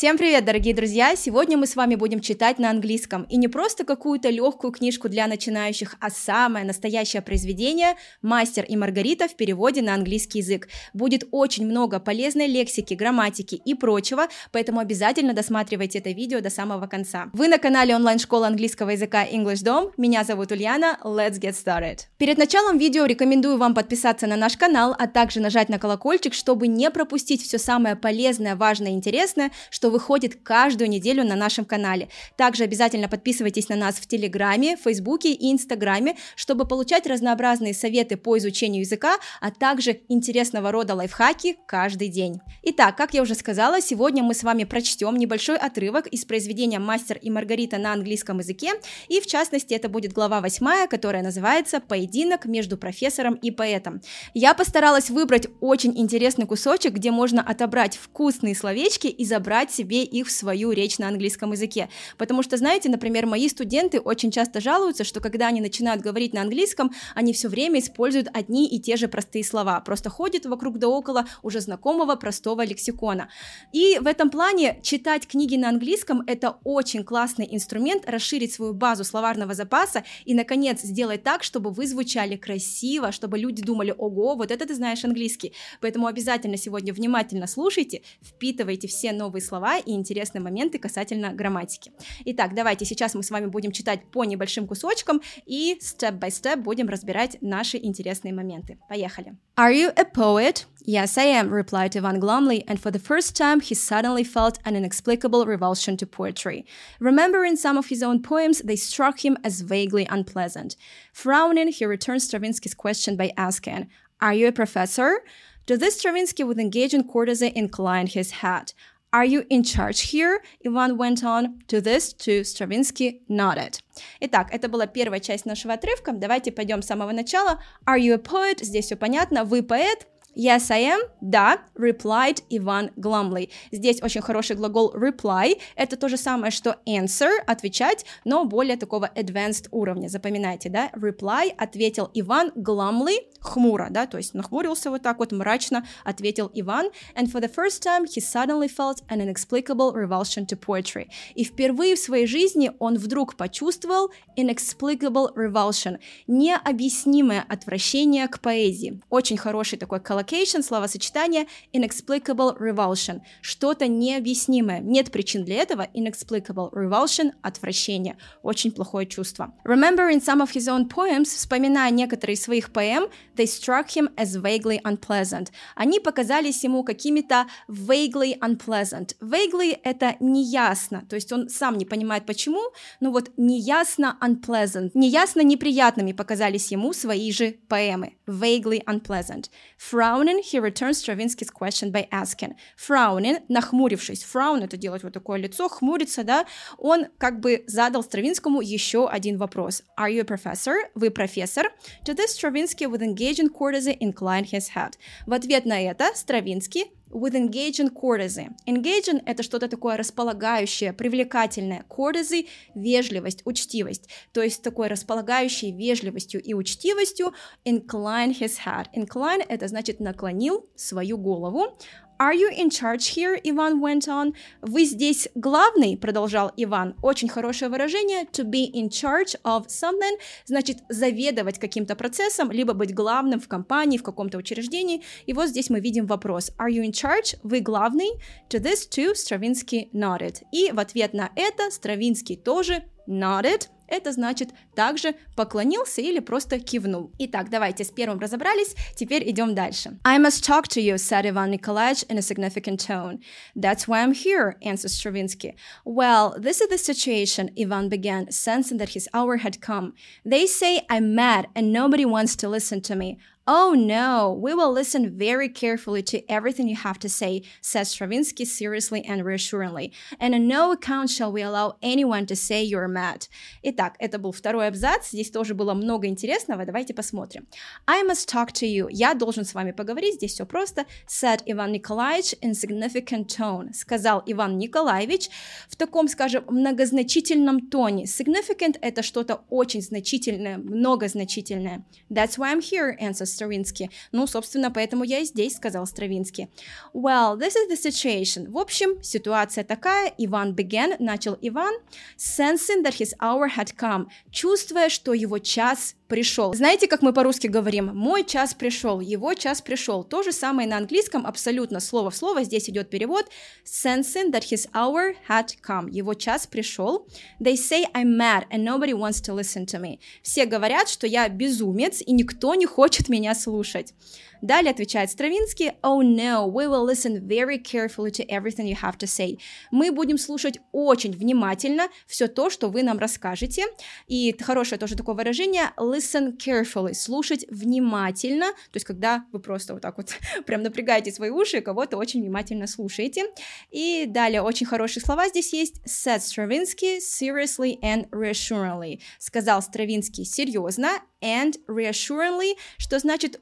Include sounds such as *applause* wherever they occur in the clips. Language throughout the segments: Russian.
Всем привет, дорогие друзья! Сегодня мы с вами будем читать на английском. И не просто какую-то легкую книжку для начинающих, а самое настоящее произведение «Мастер и Маргарита» в переводе на английский язык. Будет очень много полезной лексики, грамматики и прочего, поэтому обязательно досматривайте это видео до самого конца. Вы на канале онлайн-школы английского языка English Dom. Меня зовут Ульяна. Let's get started! Перед началом видео рекомендую вам подписаться на наш канал, а также нажать на колокольчик, чтобы не пропустить все самое полезное, важное и интересное, что выходит каждую неделю на нашем канале. Также обязательно подписывайтесь на нас в Телеграме, Фейсбуке и Инстаграме, чтобы получать разнообразные советы по изучению языка, а также интересного рода лайфхаки каждый день. Итак, как я уже сказала, сегодня мы с вами прочтем небольшой отрывок из произведения «Мастер и Маргарита» на английском языке, и в частности это будет глава 8, которая называется «Поединок между профессором и поэтом». Я постаралась выбрать очень интересный кусочек, где можно отобрать вкусные словечки и забрать себе их в свою речь на английском языке. Потому что, знаете, например, мои студенты очень часто жалуются, что когда они начинают говорить на английском, они все время используют одни и те же простые слова, просто ходят вокруг да около уже знакомого простого лексикона. И в этом плане читать книги на английском – это очень классный инструмент расширить свою базу словарного запаса и, наконец, сделать так, чтобы вы звучали красиво, чтобы люди думали, ого, вот это ты знаешь английский. Поэтому обязательно сегодня внимательно слушайте, впитывайте все новые слова, слова и интересные моменты касательно грамматики. Итак, давайте сейчас мы с вами будем читать по небольшим кусочкам и step будем разбирать наши интересные моменты. Поехали. Are you a poet? Yes, I am, replied Ivan glumly, and for the first time he suddenly felt an inexplicable revulsion to poetry. Remembering some of his own poems, they struck him as vaguely unpleasant. Frowning, he returned Stravinsky's question by asking, Are you a professor? To this, Stravinsky, with engaging courtesy, inclined his head. Are you in charge here? Ivan went on. To this, to Stravinsky nodded. Итак, это была первая часть нашего отрывка. Давайте пойдем с самого начала. Are you a poet? Здесь все понятно. Вы поэт. Yes, I am. Да, replied Иван glumly. Здесь очень хороший глагол reply. Это то же самое, что answer, отвечать, но более такого advanced уровня. Запоминайте, да? Reply, ответил Иван glumly, хмуро, да, то есть нахмурился вот так вот, мрачно ответил Иван. And for the first time he suddenly felt an inexplicable revulsion to poetry. И впервые в своей жизни он вдруг почувствовал inexplicable revulsion, необъяснимое отвращение к поэзии. Очень хороший такой коллектив collocation, словосочетание inexplicable revulsion, что-то необъяснимое. Нет причин для этого. Inexplicable revulsion – отвращение. Очень плохое чувство. Remembering some of his own poems, вспоминая некоторые из своих поэм, they struck him as vaguely unpleasant. Они показались ему какими-то vaguely unpleasant. Vaguely – это неясно, то есть он сам не понимает почему, но вот неясно unpleasant, неясно неприятными показались ему свои же поэмы. Vaguely unpleasant. From Frowning, he returns Stravinsky's question by asking. Frowning, нахмурившись. Frown — это делать вот такое лицо, хмуриться, да. Он как бы задал Стравинскому еще один вопрос. Are you a professor? Вы профессор? To this, Stravinsky, with engaging courtesy, inclined his head. В ответ на это Стравинский with engaging courtesy. Engaging — это что-то такое располагающее, привлекательное. Courtesy — вежливость, учтивость. То есть такой располагающий вежливостью и учтивостью incline his head. Incline — это значит наклонил свою голову. Are you in charge here? Иван went on. Вы здесь главный, продолжал Иван. Очень хорошее выражение. To be in charge of something значит заведовать каким-то процессом, либо быть главным в компании, в каком-то учреждении. И вот здесь мы видим вопрос. Are you in charge? Вы главный? To this too, Stravinsky nodded. И в ответ на это Стравинский тоже nodded – это значит также поклонился или просто кивнул. Итак, давайте с первым разобрались, теперь идем дальше. I must talk to you, said Ivan Nikolaevich in a significant tone. That's why I'm here, answered Stravinsky. Well, this is the situation, Ivan began, sensing that his hour had come. They say I'm mad and nobody wants to listen to me. Oh no, we will listen very carefully to everything you have to say, said Stravinsky seriously and reassuringly. And on no account shall we allow anyone to say you're mad. Итак, это был второй абзац, здесь тоже было много интересного, давайте посмотрим. I must talk to you, я должен с вами поговорить, здесь все просто, said Иван Николаевич in significant tone, сказал Иван Николаевич в таком, скажем, многозначительном тоне. Significant — это что-то очень значительное, многозначительное. That's why I'm here, answers Стравинский. Ну, собственно, поэтому я и здесь, сказал Стравинский. Well, this is the situation. В общем, ситуация такая. Иван began, начал Иван, sensing that his hour had come, чувствуя, что его час пришел. Знаете, как мы по-русски говорим? Мой час пришел, его час пришел. То же самое на английском, абсолютно слово в слово. Здесь идет перевод. Sensing that his hour had come. Его час пришел. They say I'm mad and nobody wants to listen to me. Все говорят, что я безумец и никто не хочет меня слушать. Далее отвечает Стравинский, oh no, we will listen very carefully to everything you have to say. Мы будем слушать очень внимательно все то, что вы нам расскажете. И хорошее тоже такое выражение, listen carefully, слушать внимательно, то есть когда вы просто вот так вот *laughs* прям напрягаете свои уши кого-то очень внимательно слушаете. И далее очень хорошие слова здесь есть, said Stravinsky seriously and reassuringly. Сказал Стравинский серьезно and reassuringly, что значит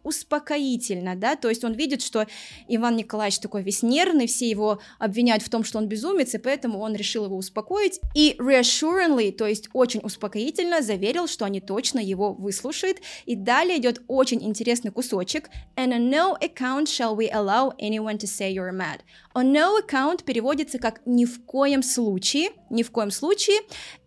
успокоительно, да, то есть он видит, что Иван Николаевич такой весь нервный, все его обвиняют в том, что он безумец, и поэтому он решил его успокоить, и reassuringly, то есть очень успокоительно заверил, что они точно его выслушают, и далее идет очень интересный кусочек, and on no account shall we allow anyone to say you're mad. On no account переводится как ни в коем случае, ни в коем случае,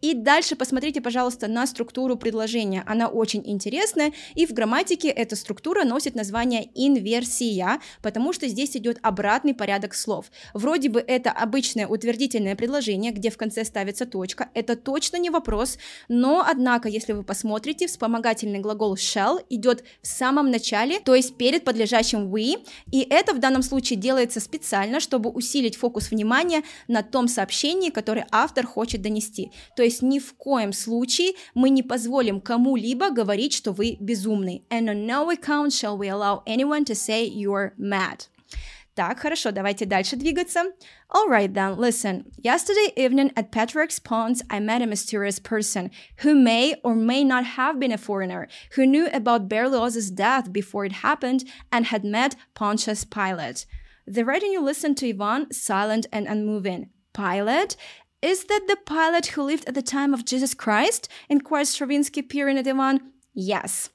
и дальше посмотрите, пожалуйста, на структуру предложения, она очень интересная, и в грамматике эта структура носит название инверсия, потому что здесь идет обратный порядок слов. Вроде бы это обычное утвердительное предложение, где в конце ставится точка, это точно не вопрос, но, однако, если вы посмотрите, вспомогательный глагол shall идет в самом начале, то есть перед подлежащим we, и это в данном случае делается специально, чтобы усилить фокус внимания на том сообщении, которое автор хочет донести. То есть ни в коем случае мы не позволим кому-либо говорить что вы безумный. And on no account shall we allow anyone to say you're mad. Так, хорошо, давайте дальше двигаться. Alright then, listen. Yesterday evening at Patrick's Ponds, I met a mysterious person who may or may not have been a foreigner, who knew about Berlioz's death before it happened and had met Pontius Pilate. The writing you listened to Ivan, silent and unmoving. Pilate? Is that the Pilate who lived at the time of Jesus Christ? inquired Stravinsky, peering at Ivan. Yes.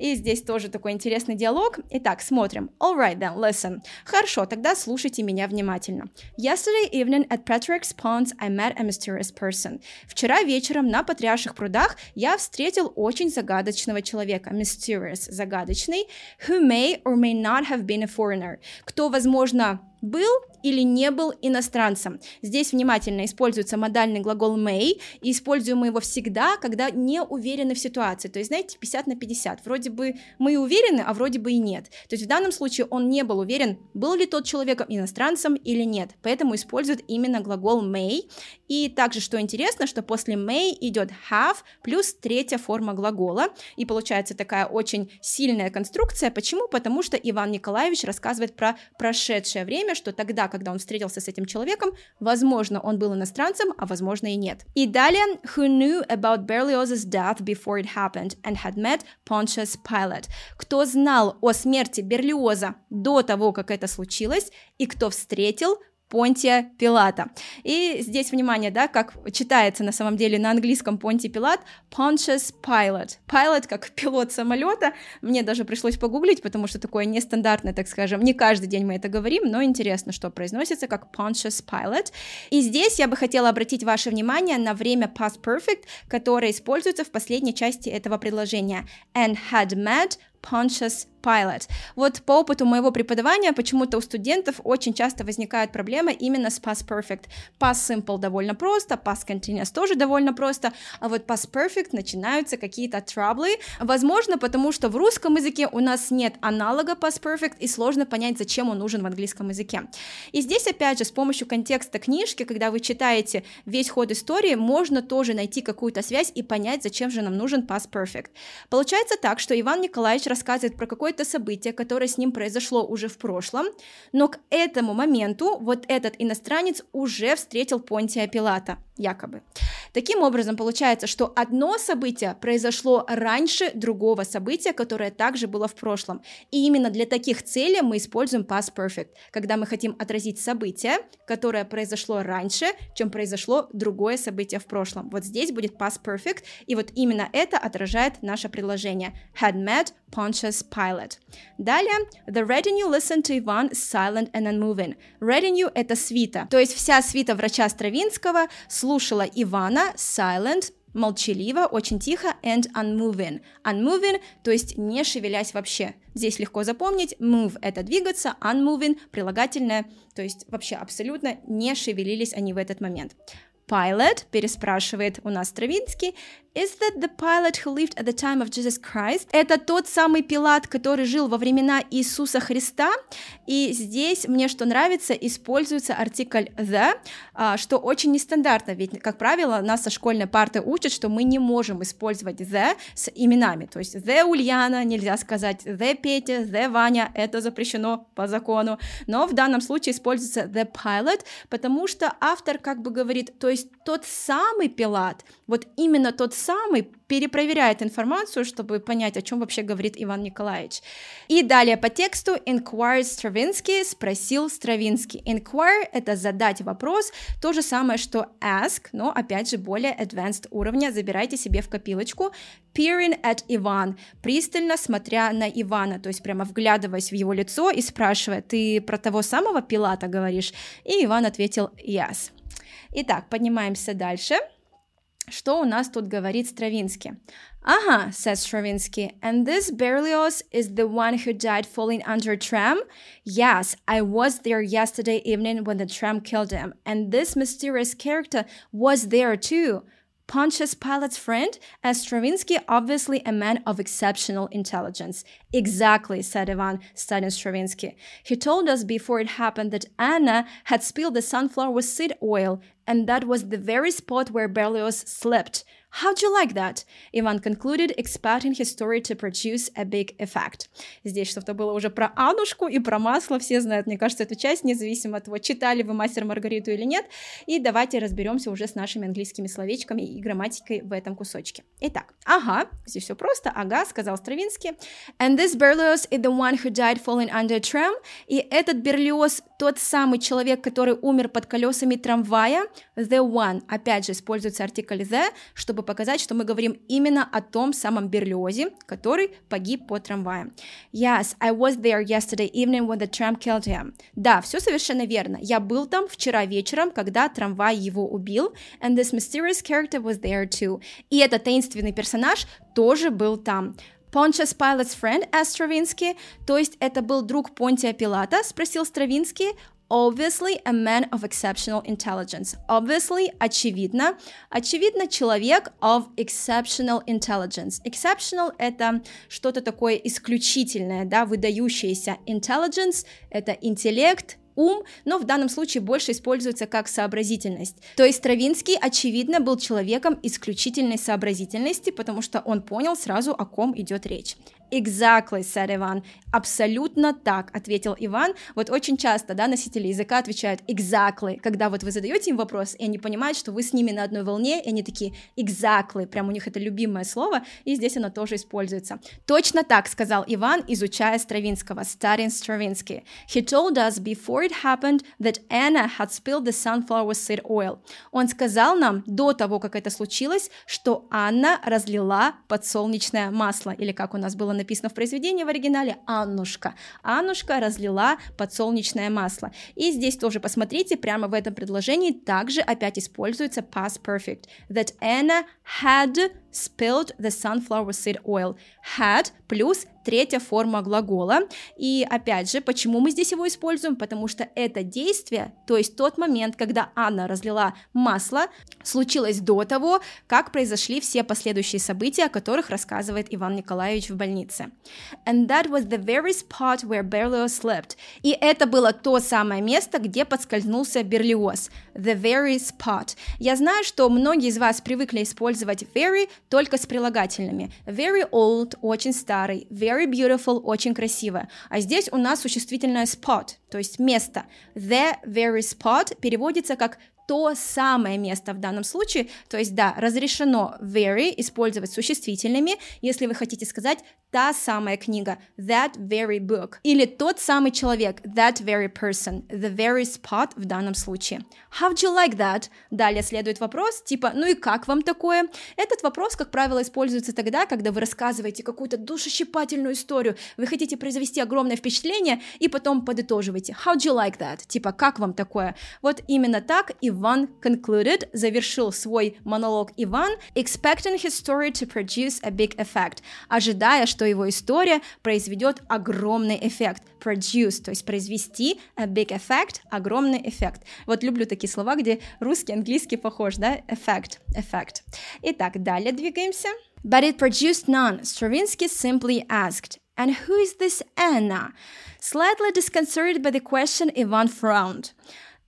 И здесь тоже такой интересный диалог. Итак, смотрим. All right then, listen. Хорошо, тогда слушайте меня внимательно. Yesterday evening at Patrick's Ponds I met a mysterious person. Вчера вечером на Патриарших прудах я встретил очень загадочного человека. Mysterious, загадочный. Who may or may not have been a foreigner. Кто, возможно, был или не был иностранцем. Здесь внимательно используется модальный глагол may, и используем мы его всегда, когда не уверены в ситуации. То есть, знаете, 50 на 50. Вроде бы мы уверены, а вроде бы и нет. То есть в данном случае он не был уверен, был ли тот человек иностранцем или нет. Поэтому использует именно глагол may. И также, что интересно, что после may идет have плюс третья форма глагола. И получается такая очень сильная конструкция. Почему? Потому что Иван Николаевич рассказывает про прошедшее время, что тогда, когда он встретился с этим человеком, возможно, он был иностранцем, а возможно и нет. И далее, who knew about Berlioz's death before it happened and had met Pontius Pilate. Кто знал о смерти Берлиоза до того, как это случилось, и кто встретил Понтия Пилата. И здесь, внимание, да, как читается на самом деле на английском Понтий Пилат, Pontius Pilot. Pilot как пилот самолета. Мне даже пришлось погуглить, потому что такое нестандартное, так скажем, не каждый день мы это говорим, но интересно, что произносится как Pontius Pilot. И здесь я бы хотела обратить ваше внимание на время past perfect, которое используется в последней части этого предложения. And had met Pontius Pilot. Вот по опыту моего преподавания почему-то у студентов очень часто возникают проблемы именно с past perfect. Past simple довольно просто, past continuous тоже довольно просто, а вот past perfect начинаются какие-то траблы. Возможно, потому что в русском языке у нас нет аналога past perfect и сложно понять, зачем он нужен в английском языке. И здесь, опять же, с помощью контекста книжки, когда вы читаете весь ход истории, можно тоже найти какую-то связь и понять, зачем же нам нужен past perfect. Получается так, что Иван Николаевич рассказывает про какое-то событие, которое с ним произошло уже в прошлом, но к этому моменту вот этот иностранец уже встретил Понтия Пилата, якобы. Таким образом, получается, что одно событие произошло раньше другого события, которое также было в прошлом. И именно для таких целей мы используем past perfect, когда мы хотим отразить событие, которое произошло раньше, чем произошло другое событие в прошлом. Вот здесь будет past perfect, и вот именно это отражает наше предложение. Had met Pontius Pilate. Далее, the retinue listened to Ivan silent and unmoving. Retinue — это свита, то есть вся свита врача Стравинского слушала Ивана silent, молчаливо, очень тихо, and unmoving. Unmoving, то есть не шевелясь вообще. Здесь легко запомнить, move — это двигаться, unmoving — прилагательное, то есть вообще абсолютно не шевелились они в этот момент. Pilot переспрашивает у нас Стравинский, Is that the pilot who lived at the time of Jesus Christ? Это тот самый Пилат, который жил во времена Иисуса Христа. И здесь мне что нравится, используется артикль the, а, что очень нестандартно, ведь, как правило, нас со школьной парты учат, что мы не можем использовать the с именами. То есть the Ульяна нельзя сказать, the Петя, the Ваня, это запрещено по закону. Но в данном случае используется the pilot, потому что автор как бы говорит, то есть тот самый Пилат, вот именно тот самый перепроверяет информацию, чтобы понять, о чем вообще говорит Иван Николаевич. И далее по тексту inquired Stravinsky, спросил Стравинский. Inquire — это задать вопрос, то же самое, что ask, но опять же более advanced уровня, забирайте себе в копилочку. Peering at Иван, пристально смотря на Ивана, то есть прямо вглядываясь в его лицо и спрашивая, ты про того самого Пилата говоришь? И Иван ответил yes. Итак, поднимаемся дальше. Что у нас тут говорит Стравинский? Ага, says Stravinsky, and this Berlioz is the one who died falling under a tram? Yes, I was there yesterday evening when the tram killed him, and this mysterious character was there too. Pontius Pilate's friend, as Stravinsky, obviously a man of exceptional intelligence. Exactly, said Ivan, studying Stravinsky. He told us before it happened that Anna had spilled the sunflower seed oil, and that was the very spot where Berlioz slept. How'd you like that? Иван concluded, expecting his story to produce a big effect. Здесь что-то было уже про Анушку и про масло, все знают, мне кажется, эту часть, независимо от того, читали вы «Мастер Маргариту» или нет. И давайте разберемся уже с нашими английскими словечками и грамматикой в этом кусочке. Итак, ага, здесь все просто, ага, сказал Стравинский. And this Berlioz is the one who died falling under a tram. И этот Берлиоз тот самый человек, который умер под колесами трамвая, the one, опять же, используется артикль the, чтобы чтобы показать, что мы говорим именно о том самом Берлиозе, который погиб под трамваем. Yes, I was there yesterday evening when the tram killed him. Да, все совершенно верно. Я был там вчера вечером, когда трамвай его убил. And this mysterious character was there too. И этот таинственный персонаж тоже был там. Pontius Pilate's friend, asked Stravinsky, то есть это был друг Понтия Пилата, спросил Стравинский, Obviously, a man of exceptional intelligence. Obviously, очевидно. Очевидно, человек of exceptional intelligence. Exceptional — это что-то такое исключительное, да, выдающееся. Intelligence — это интеллект, ум, но в данном случае больше используется как сообразительность. То есть Стравинский, очевидно, был человеком исключительной сообразительности, потому что он понял сразу, о ком идет речь. Exactly, said Иван. Абсолютно так, ответил Иван. Вот очень часто, да, носители языка отвечают exactly, когда вот вы задаете им вопрос, и они понимают, что вы с ними на одной волне, и они такие exactly, прям у них это любимое слово, и здесь оно тоже используется. Точно так, сказал Иван, изучая Стравинского, studying Stravinsky. He told us before it happened that Anna had spilled the sunflower seed oil. Он сказал нам до того, как это случилось, что Анна разлила подсолнечное масло, или как у нас было написано в произведении в оригинале Аннушка. Аннушка разлила подсолнечное масло. И здесь тоже посмотрите, прямо в этом предложении также опять используется past perfect. That Anna had spilled the sunflower seed oil. Had плюс третья форма глагола. И опять же, почему мы здесь его используем? Потому что это действие, то есть тот момент, когда Анна разлила масло, случилось до того, как произошли все последующие события, о которых рассказывает Иван Николаевич в больнице. And that was the very spot where Berlioz slept. И это было то самое место, где подскользнулся Берлиоз. The very spot. Я знаю, что многие из вас привыкли использовать very только с прилагательными. Very old, очень старый, very beautiful, очень красиво. А здесь у нас существительное spot, то есть место. The very spot переводится как то самое место в данном случае. То есть, да, разрешено very использовать существительными, если вы хотите сказать та самая книга, that very book, или тот самый человек, that very person, the very spot в данном случае. How'd you like that? Далее следует вопрос, типа, ну и как вам такое? Этот вопрос, как правило, используется тогда, когда вы рассказываете какую-то душещипательную историю, вы хотите произвести огромное впечатление и потом подытоживаете. How'd you like that? Типа, как вам такое? Вот именно так Иван concluded, завершил свой монолог Иван, expecting his story to produce a big effect, ожидая, что его история произведет огромный эффект. Produce, то есть произвести a big effect, огромный эффект. Вот люблю такие слова, где русский, английский похож, да? Effect, effect. Итак, далее двигаемся. But it produced none. Stravinsky simply asked, And who is this Anna? Slightly disconcerted by the question, Ivan frowned.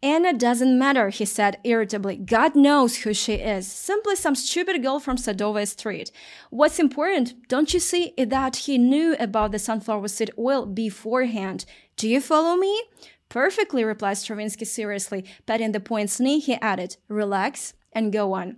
Anna doesn't matter, he said irritably. God knows who she is. Simply some stupid girl from Sadova Street. What's important, don't you see, is that he knew about the sunflower seed oil beforehand. Do you follow me? Perfectly, replied Stravinsky seriously. Patting the point's knee, he added, Relax and go on.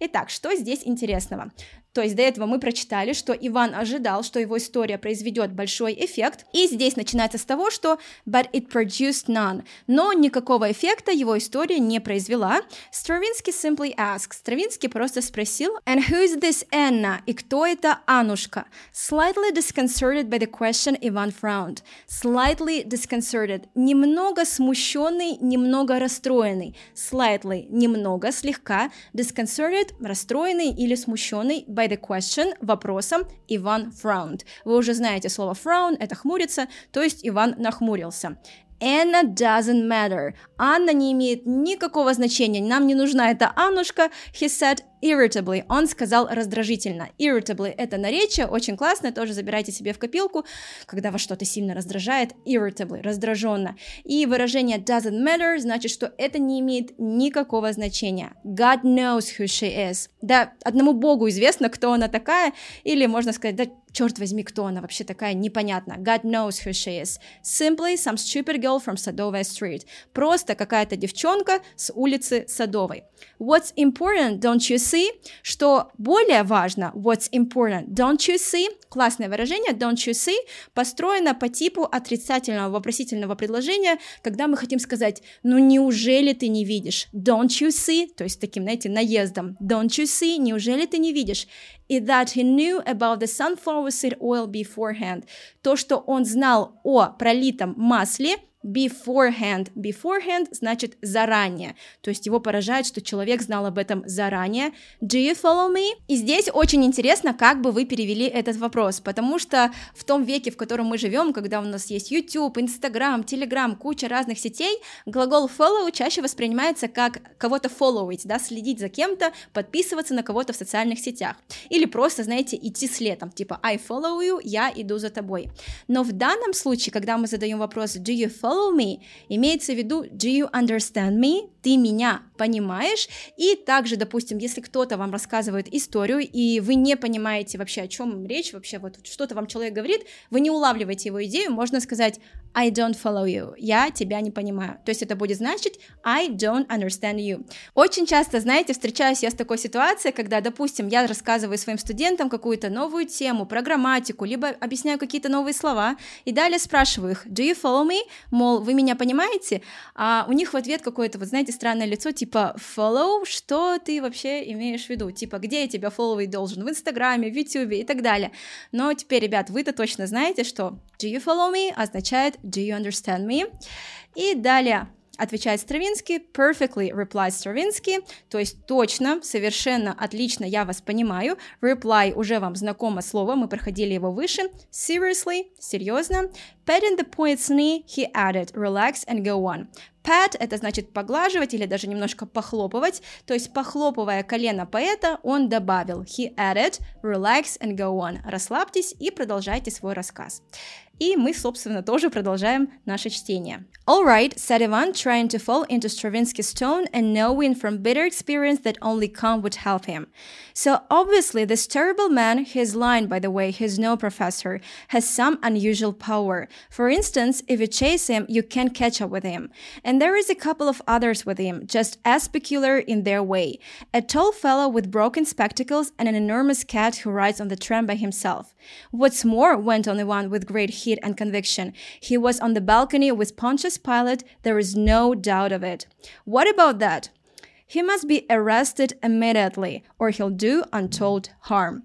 Итак, что здесь интересного? То есть до этого мы прочитали, что Иван ожидал, что его история произведет большой эффект, и здесь начинается с того, что but it produced none, но никакого эффекта его история не произвела. Stravinsky simply asked, Стравинский просто спросил, and who is this Anna, и кто это Анушка? Slightly disconcerted by the question, Иван frowned. Slightly disconcerted, немного смущенный, немного расстроенный. Slightly, немного, слегка, disconcerted, расстроенный или смущенный by by the question, вопросом, Иван frowned. Вы уже знаете слово frown, это хмуриться, то есть Иван нахмурился. Anna doesn't matter. Анна не имеет никакого значения. Нам не нужна эта Аннушка. He said irritably. Он сказал раздражительно. Irritably – это наречие, очень классно, тоже забирайте себе в копилку, когда вас что-то сильно раздражает. Irritably – раздраженно. И выражение doesn't matter значит, что это не имеет никакого значения. God knows who she is. Да, одному Богу известно, кто она такая, или можно сказать, да черт возьми, кто она вообще такая, непонятно. God knows who she is. Simply some stupid girl from Sadovая Street. Просто какая-то девчонка с улицы Садовой. What's important, don't you see? Что более важно, what's important, don't you see? Классное выражение, don't you see, построено по типу отрицательного вопросительного предложения, когда мы хотим сказать, ну неужели ты не видишь? Don't you see? То есть таким, знаете, наездом. Don't you see? Неужели ты не видишь? И that he knew about the sunflower seed oil beforehand. То, что он знал о пролитом масле beforehand. Beforehand значит заранее. То есть его поражает, что человек знал об этом заранее. Do you follow me? И здесь очень интересно, как бы вы перевели этот вопрос, потому что в том веке, в котором мы живем, когда у нас есть YouTube, Instagram, Telegram, куча разных сетей, глагол follow чаще воспринимается как кого-то followить, да, следить за кем-то, подписываться на кого-то в социальных сетях. Или просто, знаете, идти следом, типа I follow you, я иду за тобой. Но в данном случае, когда мы задаем вопрос do you follow follow me имеется в виду do you understand me? Ты меня понимаешь? И также, допустим, если кто-то вам рассказывает историю, и вы не понимаете вообще, о чем речь, вообще вот что-то вам человек говорит, вы не улавливаете его идею, можно сказать I don't follow you, я тебя не понимаю. То есть это будет значить I don't understand you. Очень часто, знаете, встречаюсь я с такой ситуацией, когда, допустим, я рассказываю своим студентам какую-то новую тему про грамматику, либо объясняю какие-то новые слова, и далее спрашиваю их, do you follow me? Мол, вы меня понимаете? А у них в ответ какое-то, вот знаете, странное лицо, типа follow, что ты вообще имеешь в виду? Типа, где я тебя фолловить должен? В Инстаграме, в Ютубе и так далее. Но теперь, ребят, вы-то точно знаете, что do you follow me означает do you understand me? И далее Отвечает Стравинский, perfectly replies Стравинский, то есть точно, совершенно отлично, я вас понимаю. Reply уже вам знакомо слово, мы проходили его выше. Seriously, серьезно. Patting the poet's knee, he added, relax and go on. Pat – это значит поглаживать или даже немножко похлопывать, то есть похлопывая колено поэта, он добавил he added, relax and go on. Расслабьтесь и продолжайте свой рассказ. И мы, собственно, тоже продолжаем наше чтение. All right, said Ivan, trying to fall into Stravinsky's tone and knowing from bitter experience that only calm would help him. So obviously, this terrible man, his line, by the way, he's no professor, has some unusual power. For instance, if you chase him, you can't catch up with him. And And there is a couple of others with him, just as peculiar in their way. A tall fellow with broken spectacles and an enormous cat who rides on the tram by himself. What's more, went on Ivan with great heat and conviction, he was on the balcony with Pontius Pilate, there is no doubt of it. What about that? He must be arrested immediately, or he'll do untold harm.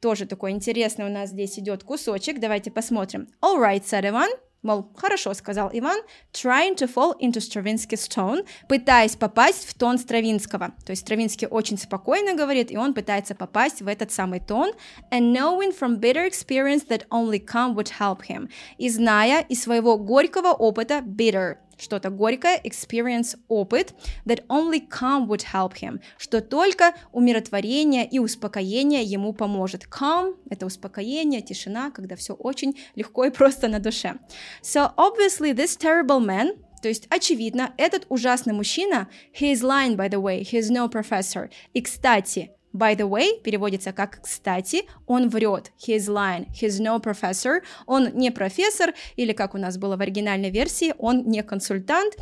Тоже такой интересный у нас здесь идет кусочек. Давайте посмотрим. All right, said Ivan. Мол, хорошо, сказал Иван, trying to fall into Stravinsky's tone, пытаясь попасть в тон Стравинского. То есть Стравинский очень спокойно говорит, и он пытается попасть в этот самый тон, and knowing from bitter experience that only calm would help him. И зная из своего горького опыта, bitter, что-то горькое, experience, опыт, that only calm would help him, что только умиротворение и успокоение ему поможет. Calm — это успокоение, тишина, когда все очень легко и просто на душе. So obviously this terrible man, то есть, очевидно, этот ужасный мужчина, he is lying, by the way, he is no professor. И, кстати, By the way, переводится как «кстати», он врет. He is lying. He is no professor. Он не профессор, или как у нас было в оригинальной версии, он не консультант.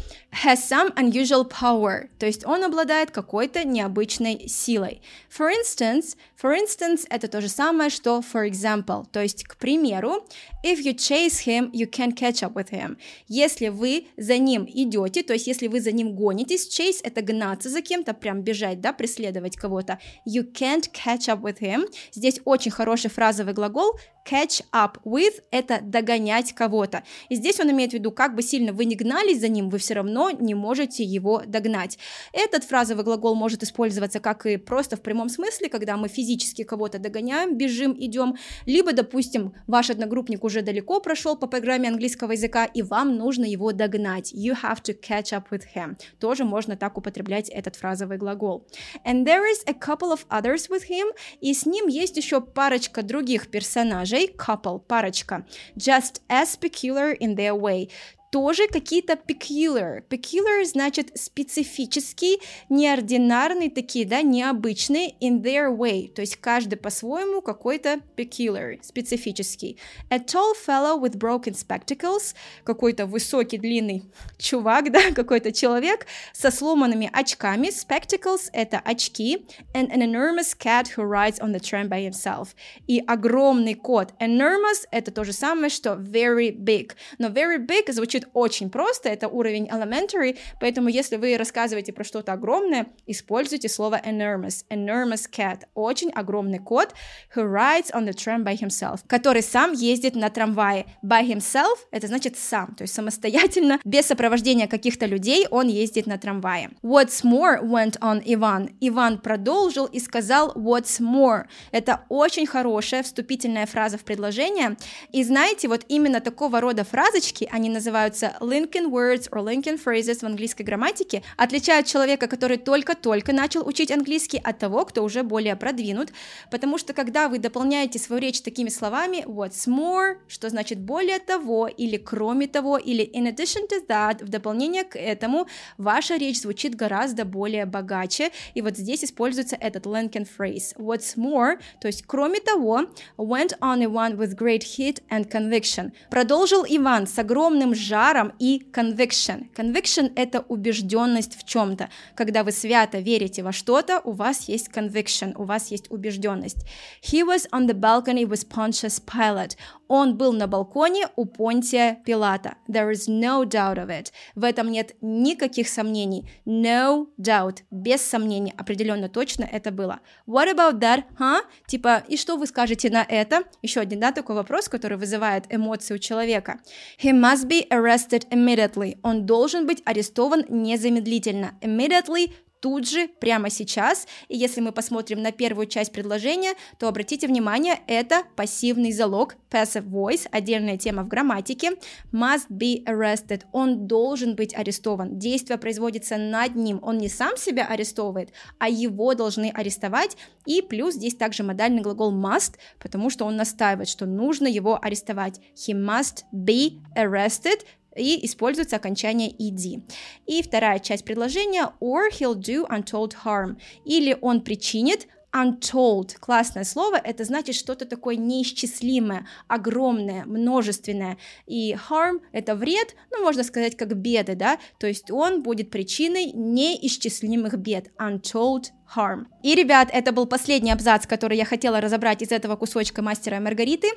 Has some unusual power. То есть он обладает какой-то необычной силой. For instance, for instance, это то же самое, что for example. То есть, к примеру, if you chase him, you can catch up with him. Если вы за ним идете, то есть если вы за ним гонитесь, chase — это гнаться за кем-то, прям бежать, да, преследовать кого-то. You can't catch up with him. Здесь очень хороший фразовый глагол catch up with – это догонять кого-то. И здесь он имеет в виду, как бы сильно вы не гнались за ним, вы все равно не можете его догнать. Этот фразовый глагол может использоваться как и просто в прямом смысле, когда мы физически кого-то догоняем, бежим, идем, либо, допустим, ваш одногруппник уже далеко прошел по программе английского языка, и вам нужно его догнать. You have to catch up with him. Тоже можно так употреблять этот фразовый глагол. And there is a couple of others with him, и с ним есть еще парочка других персонажей, персонажей, couple, парочка, just as peculiar in their way, Тоже какие-то peculiar. Peculiar значит специфический, неординарный, такие, да, необычные in their way. То есть каждый по-своему какой-то peculiar, специфический. A tall fellow with broken spectacles, какой-то высокий, длинный чувак, *laughs* да, какой-то человек со сломанными очками. Spectacles — это очки. And an enormous cat who rides on the tram by himself. И огромный кот. Enormous — это то же самое, что very big. Но very big звучит очень просто, это уровень elementary, поэтому если вы рассказываете про что-то огромное, используйте слово enormous. Enormous cat. Очень огромный кот who rides on the tram by himself, который сам ездит на трамвае. By himself — это значит сам, то есть самостоятельно, без сопровождения каких-то людей он ездит на трамвае. What's more went on Иван. Иван продолжил и сказал what's more. Это очень хорошая вступительная фраза в предложение. И знаете, вот именно такого рода фразочки, они называются называются Lincoln words or Lincoln phrases в английской грамматике, отличают человека, который только-только начал учить английский, от того, кто уже более продвинут, потому что когда вы дополняете свою речь такими словами what's more, что значит более того, или кроме того, или in addition to that, в дополнение к этому, ваша речь звучит гораздо более богаче, и вот здесь используется этот Lincoln phrase. What's more, то есть кроме того, went on Ivan with great heat and conviction. Продолжил Иван с огромным жаром жаром и conviction. Conviction — это убежденность в чем-то. Когда вы свято верите во что-то, у вас есть conviction, у вас есть убежденность. He was on the balcony with Pontius Pilate. Он был на балконе у Понтия Пилата. There is no doubt of it. В этом нет никаких сомнений. No doubt. Без сомнений. Определенно точно это было. What about that, huh? Типа, и что вы скажете на это? Еще один, да, такой вопрос, который вызывает эмоции у человека. He must be arrested immediately. Он должен быть арестован незамедлительно. Immediately тут же, прямо сейчас. И если мы посмотрим на первую часть предложения, то обратите внимание, это пассивный залог, passive voice, отдельная тема в грамматике. Must be arrested. Он должен быть арестован. Действие производится над ним. Он не сам себя арестовывает, а его должны арестовать. И плюс здесь также модальный глагол must, потому что он настаивает, что нужно его арестовать. He must be arrested и используется окончание ed. И вторая часть предложения or he'll do untold harm, или он причинит untold, классное слово, это значит что-то такое неисчислимое, огромное, множественное. И harm — это вред, ну, можно сказать, как беды, да, то есть он будет причиной неисчислимых бед, untold harm. И, ребят, это был последний абзац, который я хотела разобрать из этого кусочка мастера и Маргариты.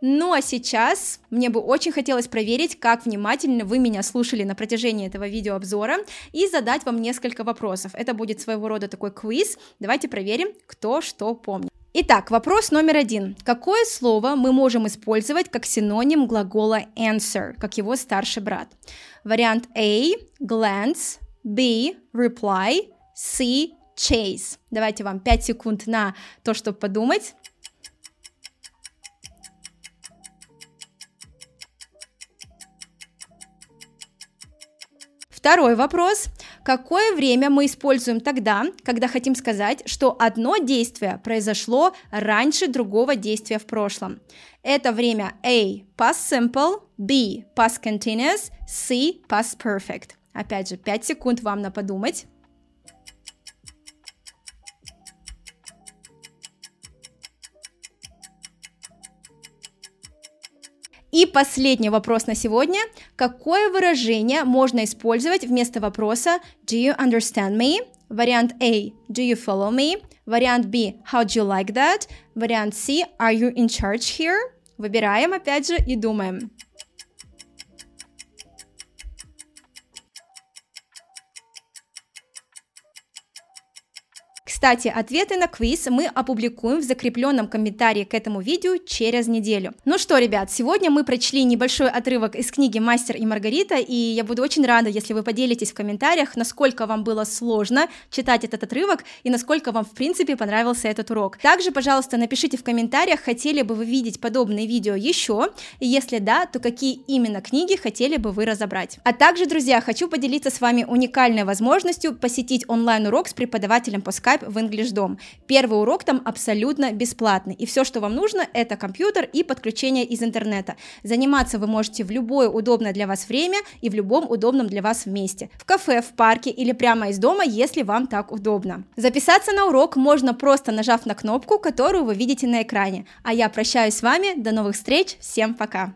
Ну а сейчас мне бы очень хотелось проверить, как внимательно вы меня слушали на протяжении этого видеообзора и задать вам несколько вопросов. Это будет своего рода такой квиз. Давайте проверим, кто что помнит. Итак, вопрос номер один. Какое слово мы можем использовать как синоним глагола answer, как его старший брат? Вариант A – glance, B – reply, C chase. Давайте вам 5 секунд на то, чтобы подумать. Второй вопрос. Какое время мы используем тогда, когда хотим сказать, что одно действие произошло раньше другого действия в прошлом? Это время A – past simple, B – past continuous, C – past perfect. Опять же, 5 секунд вам на подумать. И последний вопрос на сегодня. Какое выражение можно использовать вместо вопроса Do you understand me? Вариант A. Do you follow me? Вариант B. How do you like that? Вариант C. Are you in charge here? Выбираем опять же и думаем. Кстати, ответы на квиз мы опубликуем в закрепленном комментарии к этому видео через неделю. Ну что, ребят, сегодня мы прочли небольшой отрывок из книги «Мастер и Маргарита», и я буду очень рада, если вы поделитесь в комментариях, насколько вам было сложно читать этот отрывок и насколько вам, в принципе, понравился этот урок. Также, пожалуйста, напишите в комментариях, хотели бы вы видеть подобные видео еще, и если да, то какие именно книги хотели бы вы разобрать. А также, друзья, хочу поделиться с вами уникальной возможностью посетить онлайн-урок с преподавателем по Skype в English Dom. Первый урок там абсолютно бесплатный, и все, что вам нужно, это компьютер и подключение из интернета. Заниматься вы можете в любое удобное для вас время и в любом удобном для вас месте. В кафе, в парке или прямо из дома, если вам так удобно. Записаться на урок можно просто нажав на кнопку, которую вы видите на экране. А я прощаюсь с вами, до новых встреч, всем пока!